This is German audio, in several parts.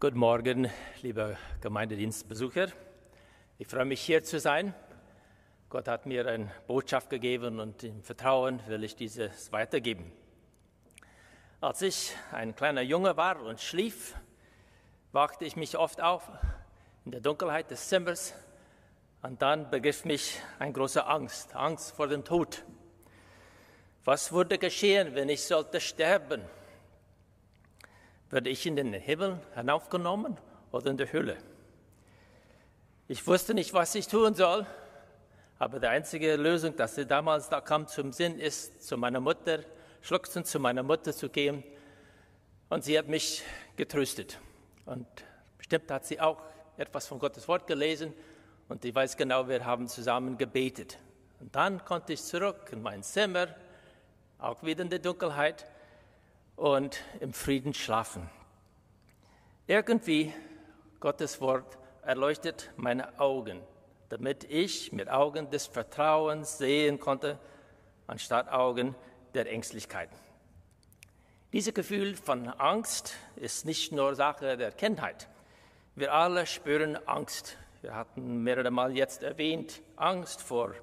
Guten Morgen, liebe Gemeindedienstbesucher. Ich freue mich, hier zu sein. Gott hat mir eine Botschaft gegeben und im Vertrauen will ich dieses weitergeben. Als ich ein kleiner Junge war und schlief, wachte ich mich oft auf in der Dunkelheit des Zimmers und dann begriff mich eine große Angst, Angst vor dem Tod. Was würde geschehen, wenn ich sollte sterben? Würde ich in den Himmel hinaufgenommen oder in der Hölle? Ich wusste nicht, was ich tun soll, aber die einzige Lösung, dass sie damals da kam zum Sinn, ist, zu meiner Mutter, schluchzend zu meiner Mutter zu gehen. Und sie hat mich getröstet. Und bestimmt hat sie auch etwas von Gottes Wort gelesen. Und ich weiß genau, wir haben zusammen gebetet. Und dann konnte ich zurück in mein Zimmer, auch wieder in der Dunkelheit und im Frieden schlafen. Irgendwie, Gottes Wort erleuchtet meine Augen, damit ich mit Augen des Vertrauens sehen konnte, anstatt Augen der Ängstlichkeit. Dieses Gefühl von Angst ist nicht nur Sache der Kindheit. Wir alle spüren Angst. Wir hatten mehrere Mal jetzt erwähnt, Angst vor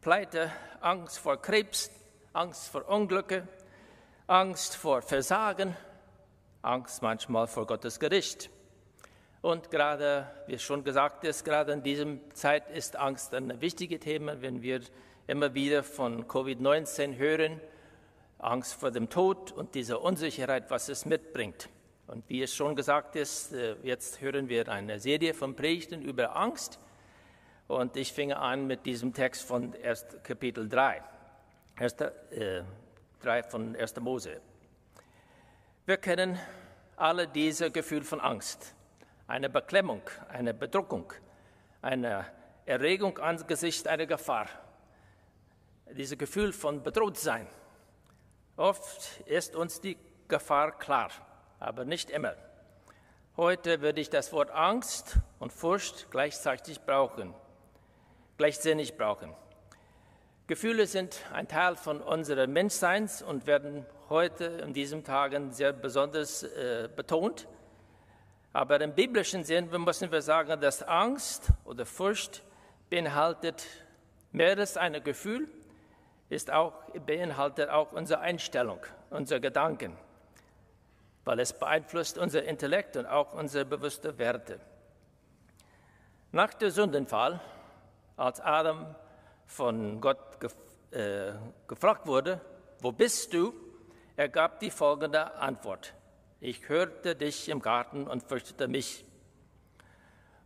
Pleite, Angst vor Krebs, Angst vor Unglücke, Angst vor Versagen, Angst manchmal vor Gottes Gericht. Und gerade, wie schon gesagt ist, gerade in dieser Zeit ist Angst ein wichtiges Thema, wenn wir immer wieder von Covid-19 hören, Angst vor dem Tod und diese Unsicherheit, was es mitbringt. Und wie es schon gesagt ist, äh, jetzt hören wir eine Serie von Predigten über Angst. Und ich fange an mit diesem Text von 1. Kapitel 3. 1. 3 von 1. Mose. Wir kennen alle diese Gefühl von Angst, eine Beklemmung, eine Bedruckung, eine Erregung angesichts einer Gefahr, dieses Gefühl von bedroht sein. Oft ist uns die Gefahr klar, aber nicht immer. Heute würde ich das Wort Angst und Furcht gleichzeitig brauchen, gleichsinnig brauchen. Gefühle sind ein Teil von unserem Menschseins und werden heute in diesen Tagen sehr besonders äh, betont. Aber im biblischen Sinn müssen wir sagen, dass Angst oder Furcht beinhaltet mehr als ein Gefühl, ist auch, beinhaltet auch unsere Einstellung, unsere Gedanken, weil es beeinflusst unser Intellekt und auch unsere bewussten Werte. Nach dem Sündenfall, als Adam von Gott gef äh, gefragt wurde, wo bist du? Er gab die folgende Antwort. Ich hörte dich im Garten und fürchtete mich.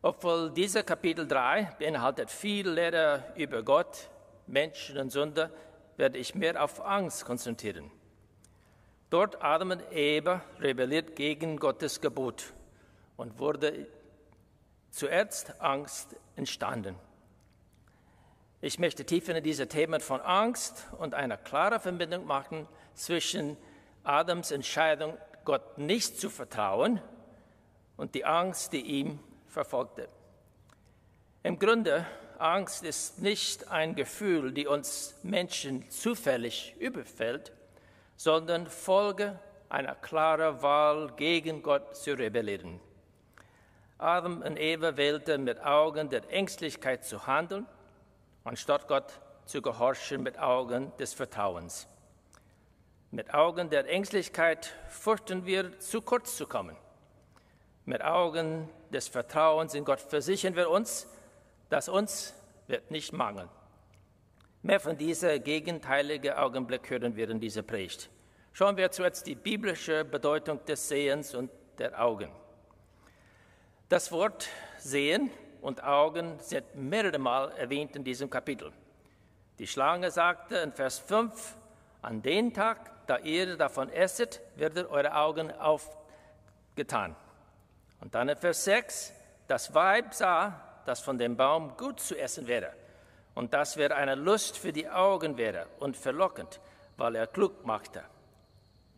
Obwohl dieser Kapitel 3 beinhaltet viel Lehre über Gott, Menschen und Sünder, werde ich mehr auf Angst konzentrieren. Dort Adam und Eva rebelliert gegen Gottes Gebot und wurde zuerst Angst entstanden. Ich möchte tiefer in diese Themen von Angst und einer klaren Verbindung machen zwischen Adams Entscheidung, Gott nicht zu vertrauen und die Angst, die ihm verfolgte. Im Grunde, Angst ist nicht ein Gefühl, die uns Menschen zufällig überfällt, sondern Folge einer klaren Wahl, gegen Gott zu rebellieren. Adam und Eva wählten mit Augen der Ängstlichkeit zu handeln anstatt Gott zu gehorchen mit Augen des Vertrauens. Mit Augen der Ängstlichkeit fürchten wir, zu kurz zu kommen. Mit Augen des Vertrauens in Gott versichern wir uns, dass uns wird nicht mangeln. Mehr von dieser gegenteiligen Augenblick hören wir in dieser Predigt. Schauen wir zuerst die biblische Bedeutung des Sehens und der Augen. Das Wort Sehen und Augen sind mehrere Mal erwähnt in diesem Kapitel. Die Schlange sagte in Vers 5, an den Tag, da ihr davon esset, werden eure Augen aufgetan. Und dann in Vers 6, das Weib sah, dass von dem Baum gut zu essen wäre und das wäre eine Lust für die Augen wäre und verlockend, weil er klug machte.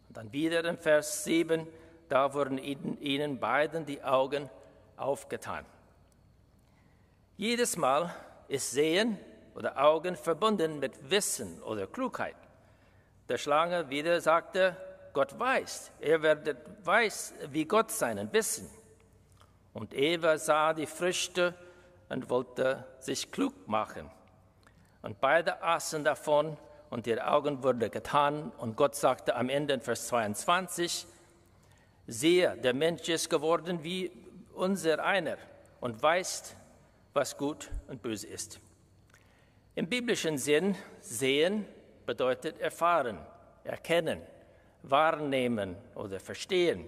Und dann wieder in Vers 7, da wurden ihnen beiden die Augen aufgetan. Jedes Mal ist Sehen oder Augen verbunden mit Wissen oder Klugheit. Der Schlange wieder sagte, Gott weiß. Er wird, weiß, wie Gott seinen wissen. Und Eva sah die Früchte und wollte sich klug machen. Und beide aßen davon und ihre Augen wurden getan. Und Gott sagte am Ende in Vers 22, siehe, der Mensch ist geworden wie unser einer und weiß, was gut und böse ist. Im biblischen Sinn, sehen bedeutet erfahren, erkennen, wahrnehmen oder verstehen.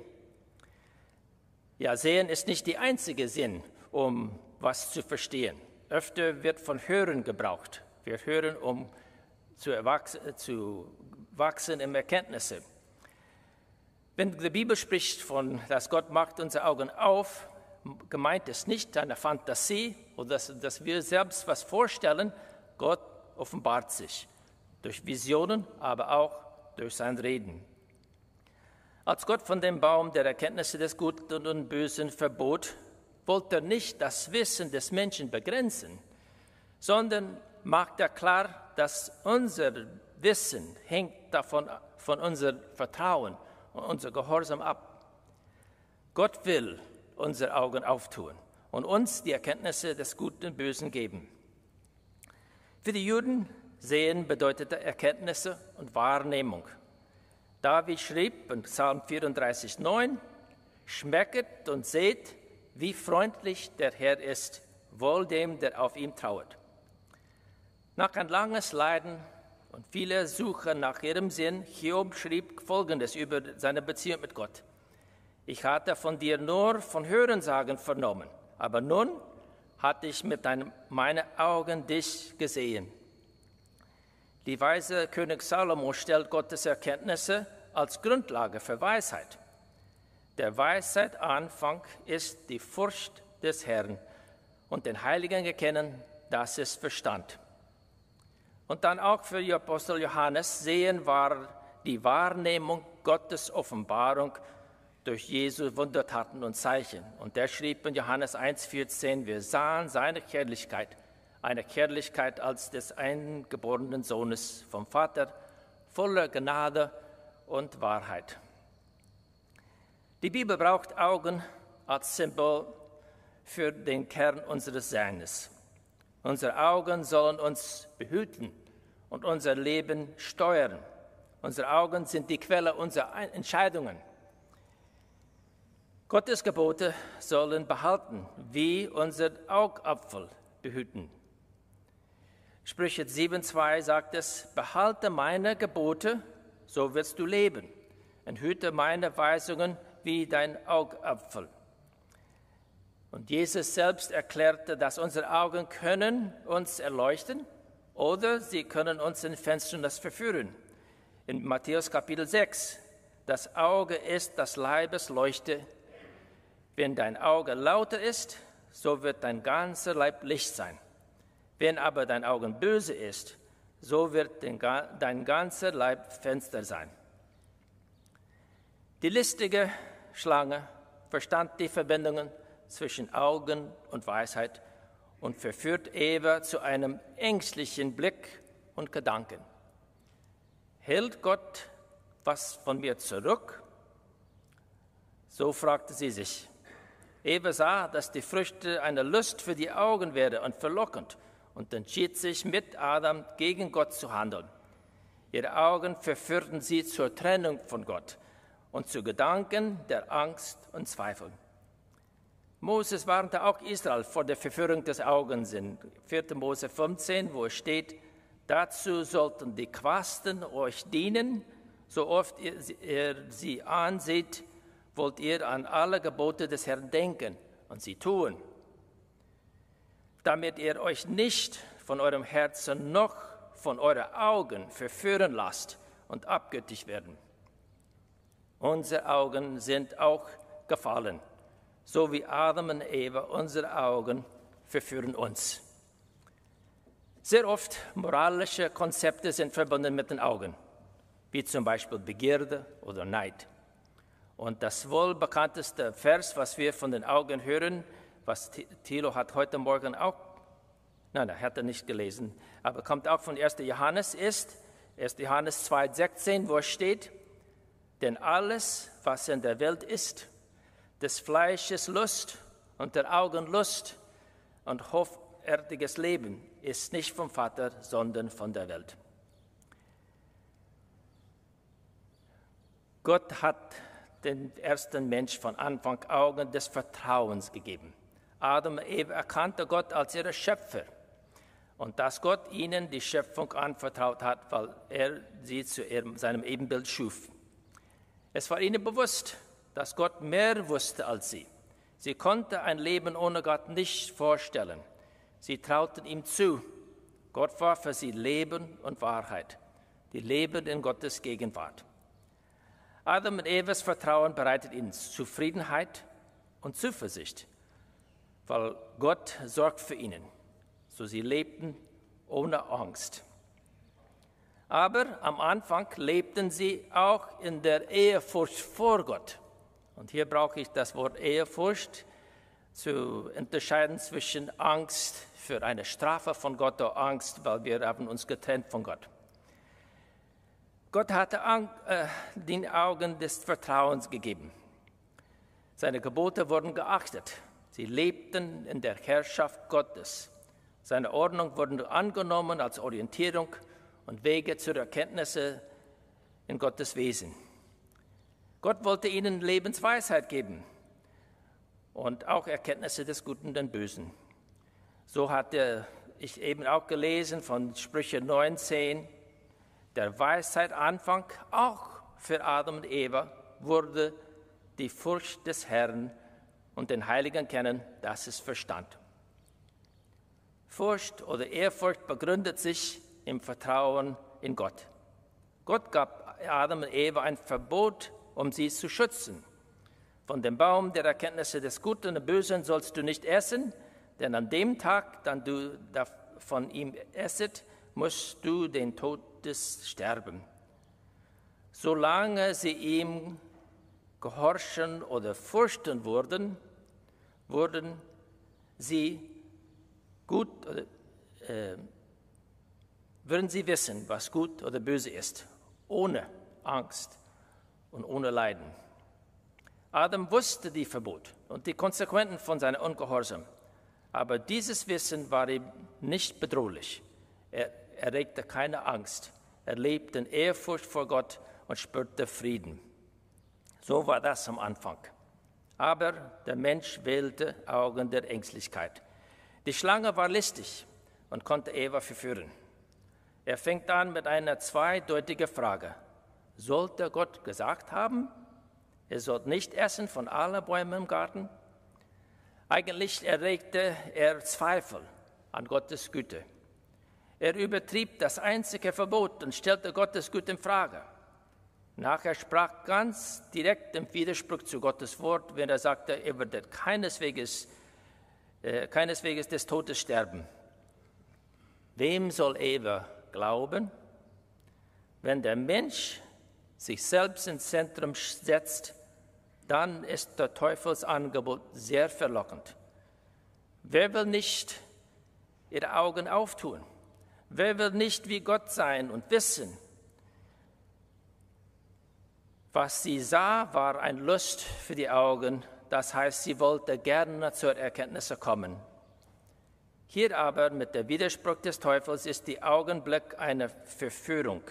Ja, sehen ist nicht die einzige Sinn, um was zu verstehen. Öfter wird von Hören gebraucht. Wir hören, um zu, zu wachsen in Erkenntnisse. Wenn die Bibel spricht von, dass Gott macht unsere Augen auf, gemeint ist nicht eine Fantasie oder dass, dass wir selbst was vorstellen. Gott offenbart sich durch Visionen, aber auch durch sein Reden. Als Gott von dem Baum der Erkenntnisse des Guten und Bösen verbot, wollte er nicht das Wissen des Menschen begrenzen, sondern macht er klar, dass unser Wissen hängt davon von unserem Vertrauen und unser Gehorsam ab. Gott will unsere Augen auftun und uns die Erkenntnisse des Guten und Bösen geben. Für die Juden sehen bedeutete Erkenntnisse und Wahrnehmung. David schrieb in Psalm 34, 9, Schmecket und seht, wie freundlich der Herr ist, wohl dem, der auf ihm trauert. Nach ein langes Leiden und viele Suche nach ihrem Sinn, Hiob schrieb Folgendes über seine Beziehung mit Gott. Ich hatte von dir nur von Hörensagen vernommen, aber nun hatte ich mit meinen Augen dich gesehen. Die weise König Salomo stellt Gottes Erkenntnisse als Grundlage für Weisheit. Der Weisheit Anfang ist die Furcht des Herrn und den Heiligen erkennen, das ist Verstand. Und dann auch für die Apostel Johannes sehen war die Wahrnehmung Gottes Offenbarung durch Jesu Wundertaten und Zeichen. Und der schrieb in Johannes 1,14, wir sahen seine Herrlichkeit eine Herrlichkeit als des eingeborenen Sohnes vom Vater, voller Gnade und Wahrheit. Die Bibel braucht Augen als Symbol für den Kern unseres Seins. Unsere Augen sollen uns behüten und unser Leben steuern. Unsere Augen sind die Quelle unserer Entscheidungen. Gottes Gebote sollen behalten, wie unser Augapfel behüten. Sprüche 7,2 sagt es, behalte meine Gebote, so wirst du leben, und hüte meine Weisungen wie dein Augapfel. Und Jesus selbst erklärte, dass unsere Augen können uns erleuchten oder sie können uns in Finsternis verführen. In Matthäus Kapitel 6, das Auge ist das Leibesleuchte. Wenn dein Auge lauter ist, so wird dein ganzer Leib Licht sein. Wenn aber dein Augen böse ist, so wird dein ganzer Leib Fenster sein. Die listige Schlange verstand die Verbindungen zwischen Augen und Weisheit und verführt Eva zu einem ängstlichen Blick und Gedanken. Hält Gott was von mir zurück? So fragte sie sich. Eva sah, dass die Früchte eine Lust für die Augen wäre und verlockend und entschied sich mit Adam gegen Gott zu handeln. Ihre Augen verführten sie zur Trennung von Gott und zu Gedanken der Angst und Zweifel. Moses warnte auch Israel vor der Verführung des Augens in 4. Mose 15, wo es steht, dazu sollten die Quasten euch dienen, so oft ihr, sie anseht, wollt ihr an alle Gebote des Herrn denken und sie tun damit ihr euch nicht von eurem Herzen noch von euren Augen verführen lasst und abgöttisch werden. Unsere Augen sind auch gefallen, so wie Adam und Eva, unsere Augen verführen uns. Sehr oft moralische Konzepte sind verbunden mit den Augen, wie zum Beispiel Begierde oder Neid. Und das wohl bekannteste Vers, was wir von den Augen hören, was Thilo hat heute Morgen auch, nein, er hat er nicht gelesen, aber kommt auch von 1. Johannes, ist 1. Johannes 2,16, wo steht, Denn alles, was in der Welt ist, des Fleisches Lust und der Augen Lust und hoffärtiges Leben, ist nicht vom Vater, sondern von der Welt. Gott hat den ersten Mensch von Anfang Augen des Vertrauens gegeben. Adam und Eva erkannte Gott als ihre Schöpfer und dass Gott ihnen die Schöpfung anvertraut hat, weil er sie zu ihrem, seinem Ebenbild schuf. Es war ihnen bewusst, dass Gott mehr wusste als sie. Sie konnte ein Leben ohne Gott nicht vorstellen. Sie trauten ihm zu. Gott war für sie Leben und Wahrheit, die Leben in Gottes Gegenwart. Adam und Evas Vertrauen bereitet ihnen Zufriedenheit und Zuversicht, weil Gott sorgt für ihnen. So sie lebten ohne Angst. Aber am Anfang lebten sie auch in der Ehrfurcht vor Gott. Und hier brauche ich das Wort Ehrfurcht zu unterscheiden zwischen Angst für eine Strafe von Gott oder Angst, weil wir haben uns getrennt von Gott. Gott hatte äh, den Augen des Vertrauens gegeben. Seine Gebote wurden geachtet. Sie lebten in der Herrschaft Gottes. Seine Ordnung wurden angenommen als Orientierung und Wege zur Erkenntnisse in Gottes Wesen. Gott wollte ihnen Lebensweisheit geben und auch Erkenntnisse des Guten und Bösen. So hatte ich eben auch gelesen von Sprüche 19, der Weisheit Anfang, auch für Adam und Eva, wurde die Furcht des Herrn und den Heiligen kennen, das ist Verstand. Furcht oder Ehrfurcht begründet sich im Vertrauen in Gott. Gott gab Adam und Eva ein Verbot, um sie zu schützen. Von dem Baum der Erkenntnisse des Guten und Bösen sollst du nicht essen, denn an dem Tag, dann du von ihm esset, musst du den Tod Todes sterben. Solange sie ihm gehorchen oder fürchten wurden, wurden sie gut oder, äh, würden sie wissen, was gut oder böse ist, ohne Angst und ohne Leiden. Adam wusste die Verbot und die Konsequenzen von seinem Ungehorsam, aber dieses Wissen war ihm nicht bedrohlich. Er erregte keine Angst. Er lebte in Ehrfurcht vor Gott und spürte Frieden. So war das am Anfang. Aber der Mensch wählte Augen der Ängstlichkeit. Die Schlange war listig und konnte Eva verführen. Er fängt an mit einer zweideutigen Frage. Sollte Gott gesagt haben, ihr sollt nicht essen von allen Bäumen im Garten? Eigentlich erregte er Zweifel an Gottes Güte. Er übertrieb das einzige Verbot und stellte Gottes Gut in Frage. Nachher sprach ganz direkt im Widerspruch zu Gottes Wort, wenn er sagte, er würde keineswegs, äh, keineswegs des Todes sterben. Wem soll Eva glauben? Wenn der Mensch sich selbst ins Zentrum setzt, dann ist der Teufelsangebot sehr verlockend. Wer will nicht ihre Augen auftun? Wer will nicht wie Gott sein und wissen? Was sie sah, war ein Lust für die Augen, das heißt, sie wollte gerne zur Erkenntnis kommen. Hier aber mit der Widerspruch des Teufels ist die Augenblick eine Verführung.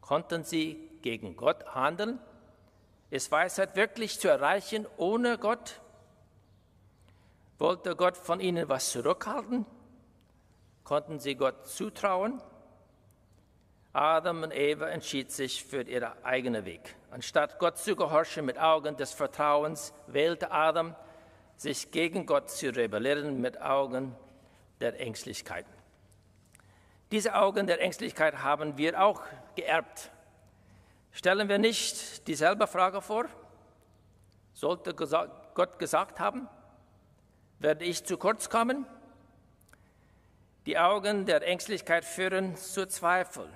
Konnten sie gegen Gott handeln? Ist Weisheit wirklich zu erreichen ohne Gott? Wollte Gott von ihnen was zurückhalten? Konnten sie Gott zutrauen? Adam und Eva entschied sich für ihren eigenen Weg. Anstatt Gott zu gehorchen mit Augen des Vertrauens, wählte Adam, sich gegen Gott zu rebellieren mit Augen der Ängstlichkeit. Diese Augen der Ängstlichkeit haben wir auch geerbt. Stellen wir nicht dieselbe Frage vor? Sollte Gott gesagt haben, werde ich zu kurz kommen? Die Augen der Ängstlichkeit führen zu Zweifel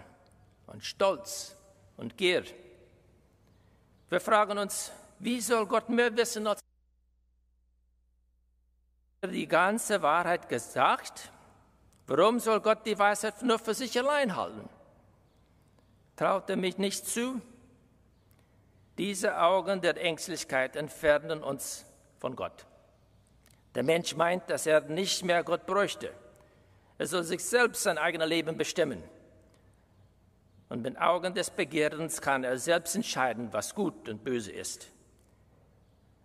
und Stolz und Gier. Wir fragen uns, wie soll Gott mehr wissen als die ganze Wahrheit gesagt? Warum soll Gott die Weisheit nur für sich allein halten? Traut er mich nicht zu? Diese Augen der Ängstlichkeit entfernen uns von Gott. Der Mensch meint, dass er nicht mehr Gott bräuchte. Er soll sich selbst sein eigenes Leben bestimmen. Und mit Augen des Begehrens kann er selbst entscheiden, was gut und böse ist.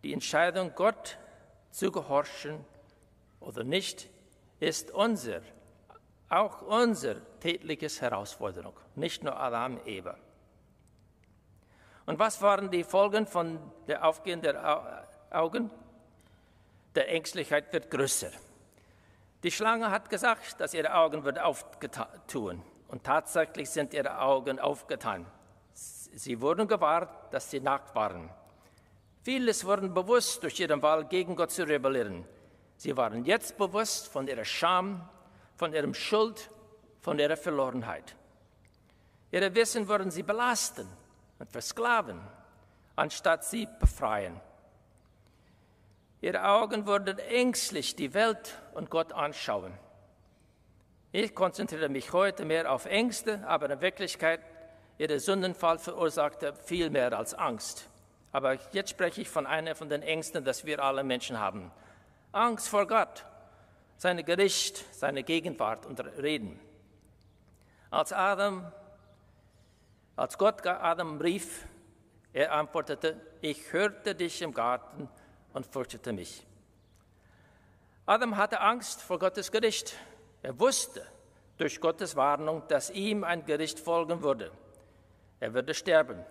Die Entscheidung, Gott zu gehorchen oder nicht, ist unser, auch unsere tägliche Herausforderung, nicht nur Adam Eva. Und was waren die Folgen von der Aufgehen der Augen? Der Ängstlichkeit wird größer. Die Schlange hat gesagt, dass ihre Augen wird auftun. Und tatsächlich sind ihre Augen aufgetan. Sie wurden gewahrt, dass sie nackt waren. Vieles wurden bewusst durch ihren Wahl gegen Gott zu rebellieren. Sie waren jetzt bewusst von ihrer Scham, von ihrem Schuld, von ihrer Verlorenheit. Ihre Wissen würden sie belasten und versklaven, anstatt sie befreien. Ihre Augen würden ängstlich die Welt und Gott anschauen. Ich konzentriere mich heute mehr auf Ängste, aber in Wirklichkeit, ihre Sündenfall verursachte viel mehr als Angst. Aber jetzt spreche ich von einer von den Ängsten, dass wir alle Menschen haben. Angst vor Gott, seine Gericht, seine Gegenwart und Reden. Als Adam, als Gott Adam rief, er antwortete, ich hörte dich im Garten und fürchtete mich. Adam hatte Angst vor Gottes Gericht. Er wusste durch Gottes Warnung, dass ihm ein Gericht folgen würde. Er würde sterben.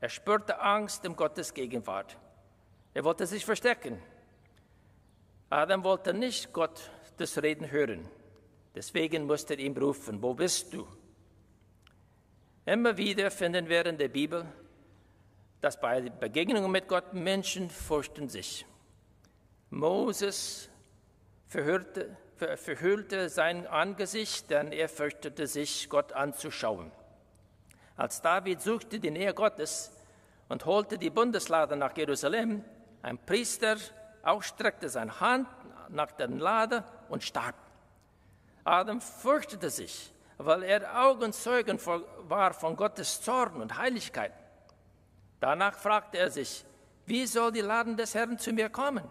Er spürte Angst in Gottes Gegenwart. Er wollte sich verstecken. Adam wollte nicht Gott das Reden hören. Deswegen musste er ihn rufen, wo bist du? Immer wieder finden wir in der Bibel, dass bei Begegnungen mit Gott Menschen fürchten sich. Moses verhörte, verhüllte sein Angesicht, denn er fürchtete sich, Gott anzuschauen. Als David suchte die Nähe Gottes und holte die Bundeslade nach Jerusalem, ein Priester auch streckte seine Hand nach der Lade und starb. Adam fürchtete sich, weil er Augenzeugen war von Gottes Zorn und Heiligkeit. Danach fragte er sich, wie soll die Laden des Herrn zu mir kommen?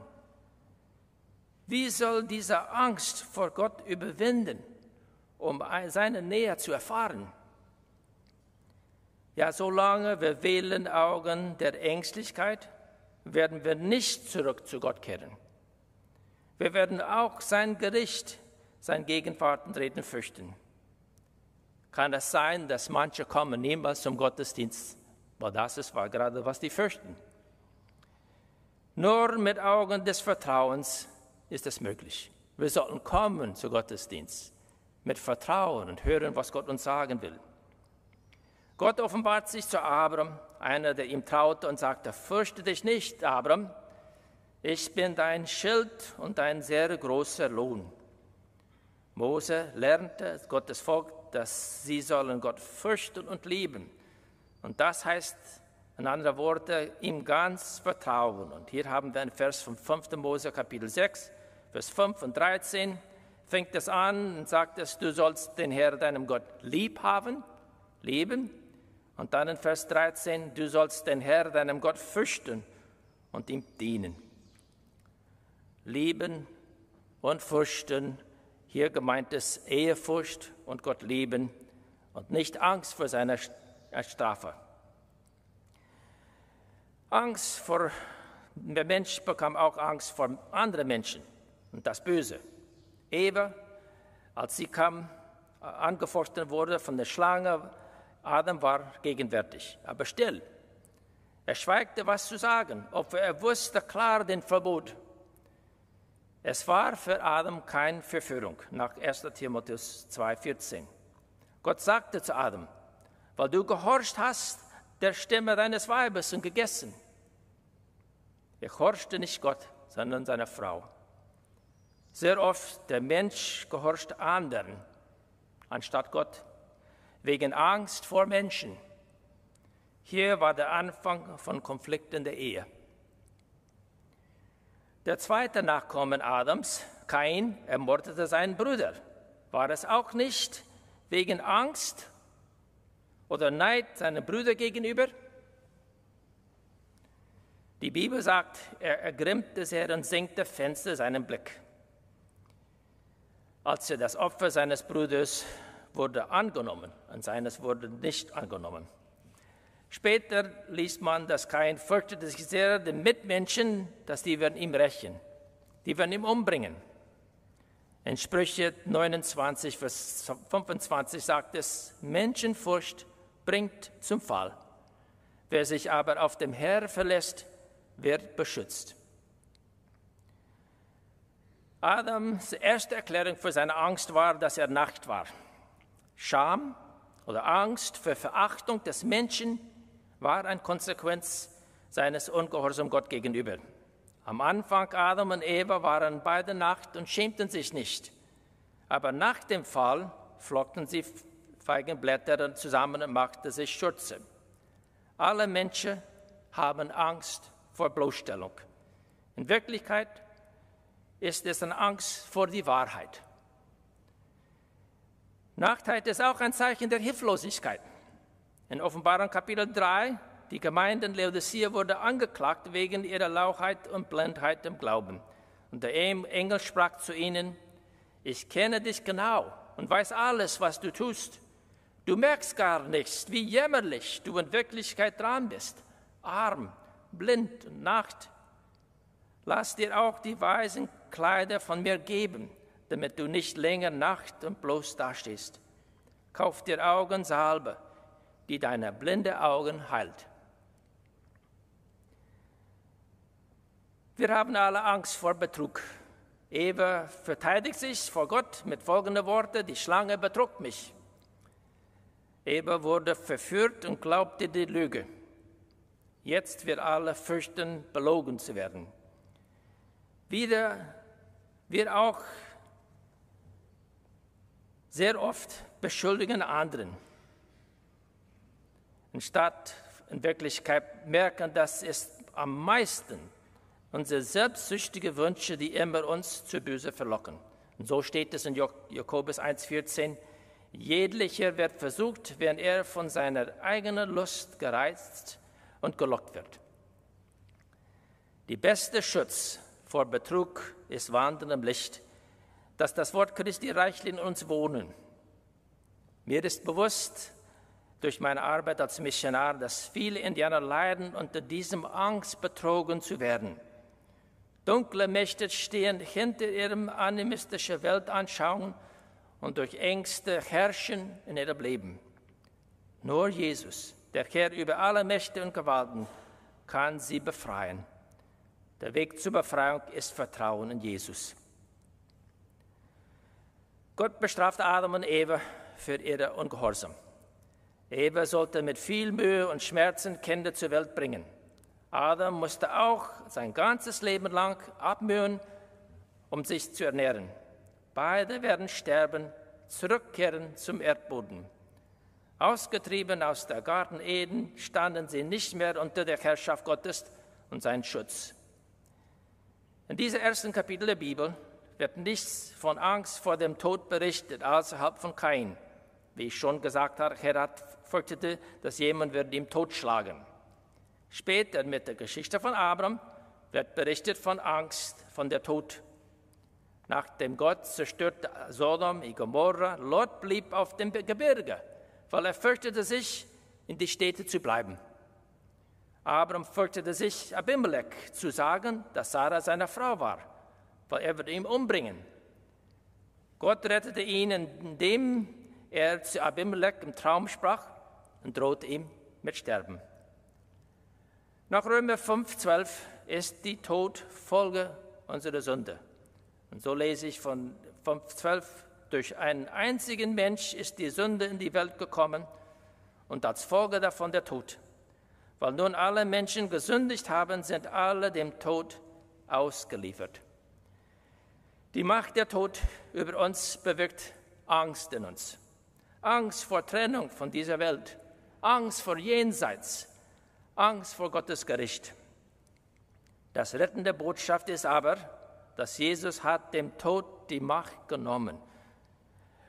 Wie soll diese Angst vor Gott überwinden, um seine Nähe zu erfahren? Ja, solange wir wählen Augen der Ängstlichkeit, werden wir nicht zurück zu Gott kehren. Wir werden auch sein Gericht, sein Gegenwart und Reden fürchten. Kann es sein, dass manche kommen niemals zum Gottesdienst, weil das ist war gerade, was die fürchten. Nur mit Augen des Vertrauens ist es möglich. Wir sollten kommen zu Gottesdienst mit Vertrauen und hören, was Gott uns sagen will. Gott offenbart sich zu Abram, einer, der ihm traute und sagte, fürchte dich nicht, Abram, ich bin dein Schild und dein sehr großer Lohn. Mose lernte Gottes Volk, dass sie sollen Gott fürchten und lieben. Und das heißt, in anderen Worten, ihm ganz vertrauen. Und hier haben wir einen Vers von 5. Mose Kapitel 6, Vers 5 und 13. Fängt es an und sagt es, du sollst den Herr, deinem Gott, lieb haben, lieben und dann in Vers 13, du sollst den Herr, deinem Gott, fürchten und ihm dienen. Lieben und fürchten, hier gemeint ist Ehefurcht und Gott lieben und nicht Angst vor seiner Strafe. Angst vor, der Mensch bekam auch Angst vor anderen Menschen und das Böse. Eva, als sie kam, angefochten wurde von der Schlange, Adam war gegenwärtig, aber still. Er schweigte, was zu sagen, obwohl er wusste klar den Verbot. Es war für Adam keine Verführung, nach 1. Timotheus 2,14. Gott sagte zu Adam, weil du gehorcht hast der Stimme deines Weibes und gegessen. Er gehorchte nicht Gott, sondern seiner Frau. Sehr oft der Mensch gehorcht anderen anstatt Gott wegen Angst vor Menschen. Hier war der Anfang von Konflikten der Ehe. Der zweite Nachkommen Adams, Kain, ermordete seinen Bruder. War es auch nicht wegen Angst oder Neid seinen Brüdern gegenüber? Die Bibel sagt, er ergrimmte sehr und senkte Fenster seinen Blick. Als er das Opfer seines Bruders wurde angenommen und seines wurde nicht angenommen. Später liest man, dass Kain fürchtete sich sehr den Mitmenschen, dass die werden ihm rächen, die werden ihn umbringen. In Sprüche 29, Vers 25 sagt es, Menschenfurcht bringt zum Fall. Wer sich aber auf dem Herr verlässt, wird beschützt. Adams erste Erklärung für seine Angst war, dass er Nacht war. Scham oder Angst für Verachtung des Menschen war eine Konsequenz seines Ungehorsams Gott gegenüber. Am Anfang Adam und Eva waren beide Nacht und schämten sich nicht. Aber nach dem Fall flockten sie Feigenblätter zusammen und machten sich Schürze. Alle Menschen haben Angst vor Bloßstellung. In Wirklichkeit ist es eine Angst vor die Wahrheit. Nachtheit ist auch ein Zeichen der Hilflosigkeit. In Offenbarung Kapitel 3, die Gemeinde in Laodicea wurde angeklagt wegen ihrer Lauchheit und Blindheit im Glauben. Und der Engel sprach zu ihnen, ich kenne dich genau und weiß alles, was du tust. Du merkst gar nichts, wie jämmerlich du in Wirklichkeit dran bist, arm, blind und Nacht. Lass dir auch die weißen Kleider von mir geben, damit du nicht länger Nacht und bloß dastehst. Kauf dir Augensalbe, die deine blinde Augen heilt. Wir haben alle Angst vor Betrug. Eva verteidigt sich vor Gott mit folgenden Worten, die Schlange betrug mich. Eva wurde verführt und glaubte die Lüge. Jetzt wird alle fürchten, belogen zu werden. Wieder wird auch sehr oft beschuldigen anderen. Anstatt in Wirklichkeit merken, dass es am meisten unsere selbstsüchtigen Wünsche, die immer uns zu Böse verlocken. Und so steht es in Jakobus 1,14. Jedlicher wird versucht, wenn er von seiner eigenen Lust gereizt und gelockt wird. Die beste Schutz vor Betrug ist Wandern im Licht, dass das Wort Christi reichlich in uns wohnen. Mir ist bewusst durch meine Arbeit als Missionar, dass viele Indianer leiden, unter diesem Angst betrogen zu werden. Dunkle Mächte stehen hinter ihrem animistischen Weltanschauung und durch Ängste herrschen in ihrem Leben. Nur Jesus, der Herr über alle Mächte und Gewalten, kann sie befreien. Der Weg zur Befreiung ist Vertrauen in Jesus. Gott bestraft Adam und Eva für ihre Ungehorsam. Eva sollte mit viel Mühe und Schmerzen Kinder zur Welt bringen. Adam musste auch sein ganzes Leben lang abmühen, um sich zu ernähren. Beide werden sterben, zurückkehren zum Erdboden. Ausgetrieben aus der Garten Eden standen sie nicht mehr unter der Herrschaft Gottes und sein Schutz. In diesem ersten Kapitel der Bibel wird nichts von Angst vor dem Tod berichtet, außerhalb von Kain. Wie ich schon gesagt habe, Herat fürchtete, dass jemand wird ihm totschlagen. Später mit der Geschichte von Abraham wird berichtet von Angst, von der Tod Nachdem Gott zerstörte Sodom und Gomorra, Lot blieb auf dem Gebirge, weil er fürchtete sich, in die Städte zu bleiben. Abraham fürchtete sich, Abimelech zu sagen, dass Sarah seine Frau war, weil er würde ihn umbringen. Gott rettete ihn, indem er zu Abimelech im Traum sprach und drohte ihm mit Sterben. Nach Römer 5,12 ist die Tod Folge unserer Sünde. Und so lese ich von 5,12, durch einen einzigen Mensch ist die Sünde in die Welt gekommen und als Folge davon der Tod. Weil nun alle Menschen gesündigt haben, sind alle dem Tod ausgeliefert. Die Macht der Tod über uns bewirkt Angst in uns. Angst vor Trennung von dieser Welt, Angst vor Jenseits, Angst vor Gottes Gericht. Das rettende Botschaft ist aber, dass Jesus hat dem Tod die Macht genommen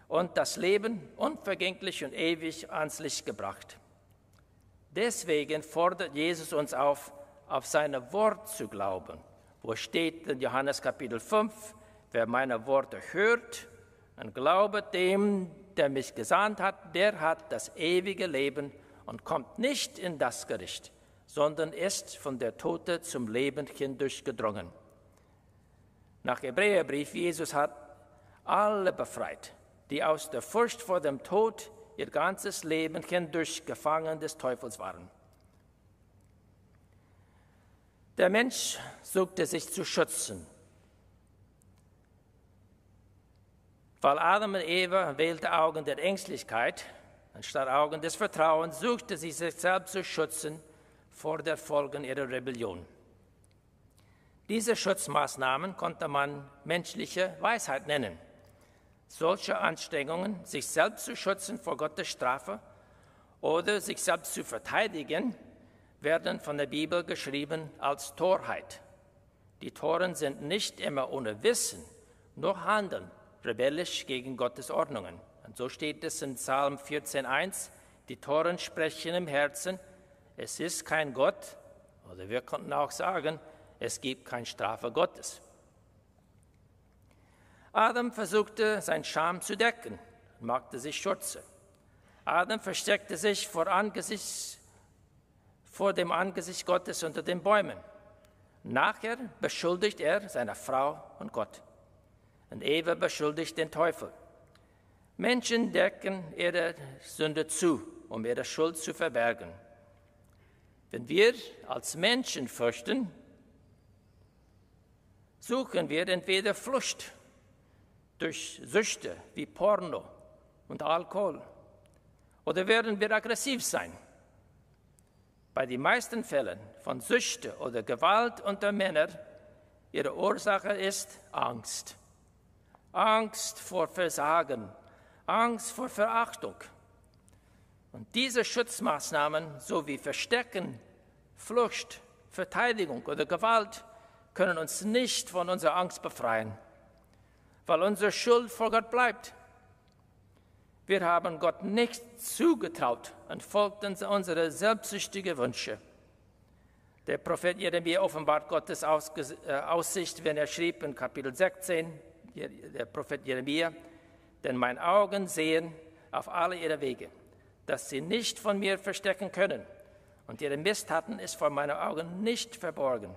und das Leben unvergänglich und ewig ans Licht gebracht. Deswegen fordert Jesus uns auf, auf seine Wort zu glauben. Wo steht in Johannes Kapitel 5, wer meine Worte hört und glaubet dem, der mich gesandt hat, der hat das ewige Leben und kommt nicht in das Gericht, sondern ist von der Tote zum Leben hindurchgedrungen. Nach Hebräerbrief, Jesus hat alle befreit, die aus der Furcht vor dem Tod ihr ganzes Leben hindurch gefangen des Teufels waren. Der Mensch suchte sich zu schützen. Weil Adam und Eva wählte Augen der Ängstlichkeit anstatt Augen des Vertrauens, suchte sie sich selbst zu schützen vor der Folgen ihrer Rebellion. Diese Schutzmaßnahmen konnte man menschliche Weisheit nennen. Solche Anstrengungen, sich selbst zu schützen vor Gottes Strafe oder sich selbst zu verteidigen, werden von der Bibel geschrieben als Torheit. Die Toren sind nicht immer ohne Wissen, nur handeln rebellisch gegen Gottes Ordnungen. Und so steht es in Psalm 14.1, die Toren sprechen im Herzen, es ist kein Gott, oder wir könnten auch sagen, es gibt keine Strafe Gottes. Adam versuchte, sein Scham zu decken und machte sich Schürze. Adam versteckte sich vor, Angesicht, vor dem Angesicht Gottes unter den Bäumen. Nachher beschuldigt er seine Frau und Gott. Und Eva beschuldigt den Teufel. Menschen decken ihre Sünde zu, um ihre Schuld zu verbergen. Wenn wir als Menschen fürchten, suchen wir entweder Flucht durch Süchte wie Porno und Alkohol oder werden wir aggressiv sein. Bei den meisten Fällen von Süchte oder Gewalt unter Männern, ihre Ursache ist Angst. Angst vor Versagen, Angst vor Verachtung. Und diese Schutzmaßnahmen sowie Verstecken, Flucht, Verteidigung oder Gewalt können uns nicht von unserer Angst befreien, weil unsere Schuld vor Gott bleibt. Wir haben Gott nicht zugetraut und folgten unsere selbstsüchtigen Wünsche. Der Prophet Jeremia offenbart Gottes äh, Aussicht, wenn er schrieb in Kapitel 16, der Prophet Jeremia, denn meine Augen sehen auf alle ihre Wege, dass sie nicht von mir verstecken können, und ihre Misttaten ist vor meinen Augen nicht verborgen.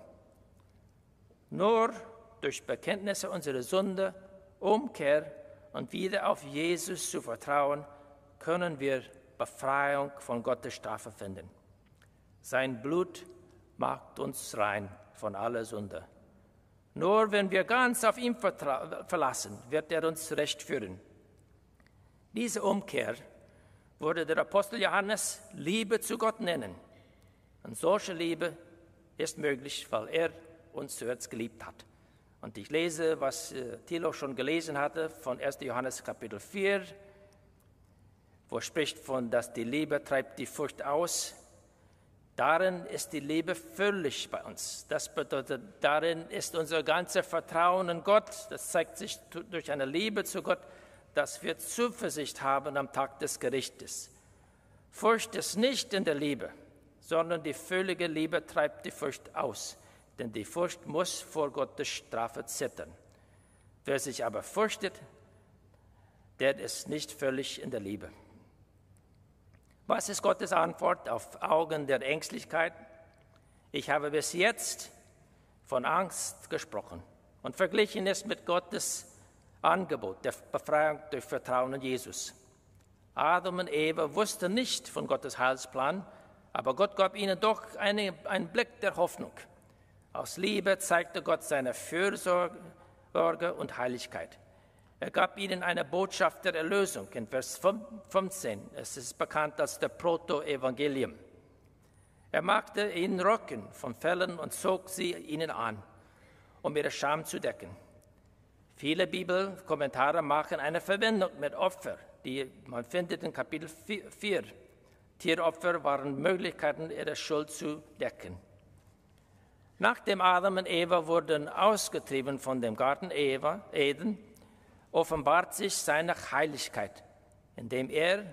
Nur durch Bekenntnisse unserer Sünde, Umkehr und wieder auf Jesus zu vertrauen, können wir Befreiung von Gottes Strafe finden. Sein Blut macht uns rein von aller Sünde. Nur wenn wir ganz auf ihn verlassen, wird er uns recht führen. Diese Umkehr würde der Apostel Johannes Liebe zu Gott nennen. Und solche Liebe ist möglich, weil er uns zuerst geliebt hat. Und ich lese, was äh, Thilo schon gelesen hatte von 1. Johannes Kapitel 4, wo spricht von, dass die Liebe treibt die Furcht aus. Darin ist die Liebe völlig bei uns. Das bedeutet, darin ist unser ganzer Vertrauen in Gott. Das zeigt sich durch eine Liebe zu Gott, dass wir Zuversicht haben am Tag des Gerichtes. Furcht ist nicht in der Liebe, sondern die völlige Liebe treibt die Furcht aus, denn die Furcht muss vor Gottes Strafe zittern. Wer sich aber fürchtet, der ist nicht völlig in der Liebe. Was ist Gottes Antwort auf Augen der Ängstlichkeit? Ich habe bis jetzt von Angst gesprochen und verglichen es mit Gottes Angebot der Befreiung durch Vertrauen in Jesus. Adam und Eva wussten nicht von Gottes Heilsplan, aber Gott gab ihnen doch eine, einen Blick der Hoffnung. Aus Liebe zeigte Gott seine Fürsorge und Heiligkeit. Er gab ihnen eine Botschaft der Erlösung in Vers 15. Es ist bekannt als der Proto-Evangelium. Er machte ihnen Röcken von Fellen und zog sie ihnen an, um ihre Scham zu decken. Viele Bibelkommentare machen eine Verwendung mit Opfer, die man findet in Kapitel 4. Tieropfer waren Möglichkeiten, ihre Schuld zu decken. Nachdem Adam und Eva wurden ausgetrieben von dem Garten Eva, Eden, offenbart sich seine Heiligkeit, indem er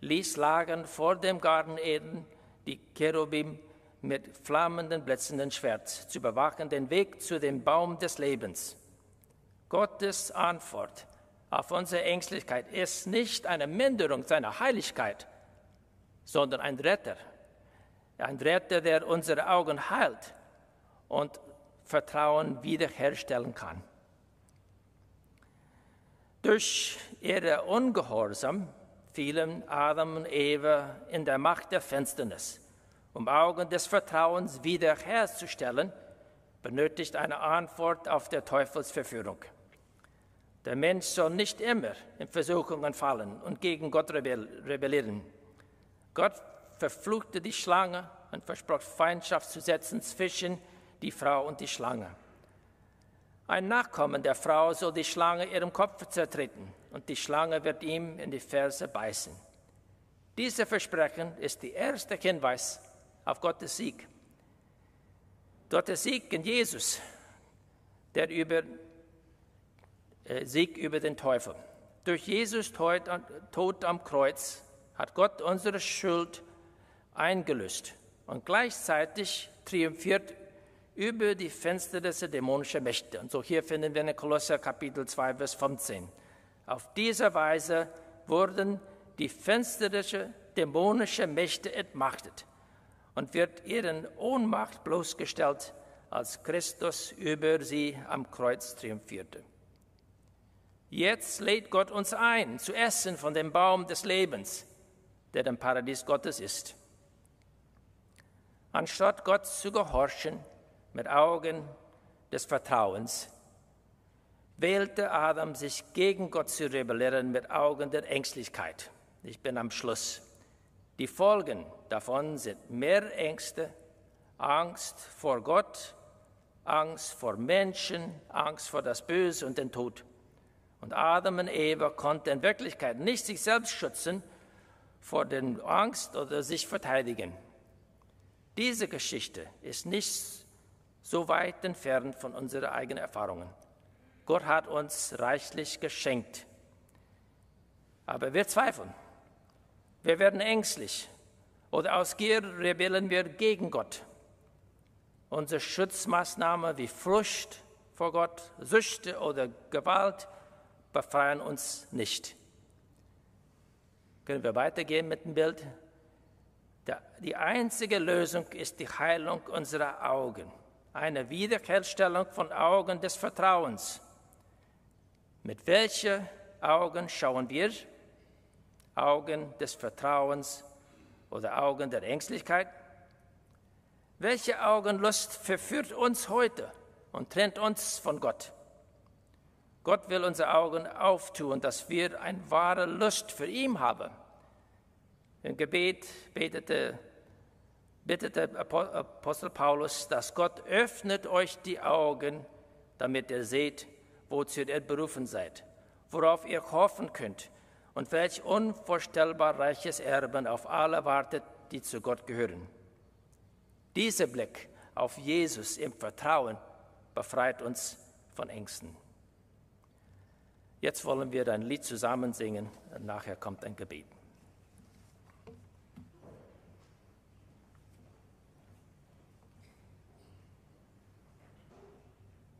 ließ lagen vor dem Garten Eden die Cherubim mit flammenden, blitzenden Schwert zu bewachen den Weg zu dem Baum des Lebens. Gottes Antwort auf unsere Ängstlichkeit ist nicht eine Minderung seiner Heiligkeit, sondern ein Retter. Ein Retter, der unsere Augen heilt und Vertrauen wiederherstellen kann. Durch ihre Ungehorsam fielen Adam und Eva in der Macht der Finsternis. Um Augen des Vertrauens wiederherzustellen, benötigt eine Antwort auf der Teufelsverführung. Der Mensch soll nicht immer in Versuchungen fallen und gegen Gott rebellieren. Gott verfluchte die Schlange und versprach Feindschaft zu setzen zwischen die Frau und die Schlange. Ein Nachkommen der Frau soll die Schlange ihrem Kopf zertreten und die Schlange wird ihm in die Ferse beißen. Dieses Versprechen ist der erste Hinweis auf Gottes Sieg. Gottes Sieg in Jesus, der über, äh, Sieg über den Teufel. Durch Jesus Tod, Tod am Kreuz hat Gott unsere Schuld eingelöst und gleichzeitig triumphiert über die Fenster der dämonischen Mächte. Und so hier finden wir in Kolosser Kapitel 2, Vers 15. Auf diese Weise wurden die Fenster der dämonischen Mächte entmachtet und wird ihren Ohnmacht bloßgestellt, als Christus über sie am Kreuz triumphierte. Jetzt lädt Gott uns ein, zu essen von dem Baum des Lebens, der dem Paradies Gottes ist. Anstatt Gott zu gehorchen, mit Augen des Vertrauens, wählte Adam sich gegen Gott zu rebellieren mit Augen der Ängstlichkeit. Ich bin am Schluss. Die Folgen davon sind mehr Ängste, Angst vor Gott, Angst vor Menschen, Angst vor das Böse und den Tod. Und Adam und Eva konnten in Wirklichkeit nicht sich selbst schützen vor der Angst oder sich verteidigen. Diese Geschichte ist nicht so weit entfernt von unseren eigenen Erfahrungen. Gott hat uns reichlich geschenkt. Aber wir zweifeln. Wir werden ängstlich oder aus Gier rebellieren wir gegen Gott. Unsere Schutzmaßnahmen wie Furcht vor Gott, Süchte oder Gewalt befreien uns nicht. Können wir weitergehen mit dem Bild? Die einzige Lösung ist die Heilung unserer Augen eine Wiederherstellung von Augen des Vertrauens. Mit welchen Augen schauen wir? Augen des Vertrauens oder Augen der Ängstlichkeit? Welche Augenlust verführt uns heute und trennt uns von Gott? Gott will unsere Augen auftun, dass wir eine wahre Lust für ihn haben. Im Gebet betete bittet der Apostel Paulus, dass Gott öffnet euch die Augen, damit ihr seht, wozu ihr berufen seid, worauf ihr hoffen könnt und welch unvorstellbar reiches Erben auf alle wartet, die zu Gott gehören. Dieser Blick auf Jesus im Vertrauen befreit uns von Ängsten. Jetzt wollen wir ein Lied zusammen singen und nachher kommt ein Gebet.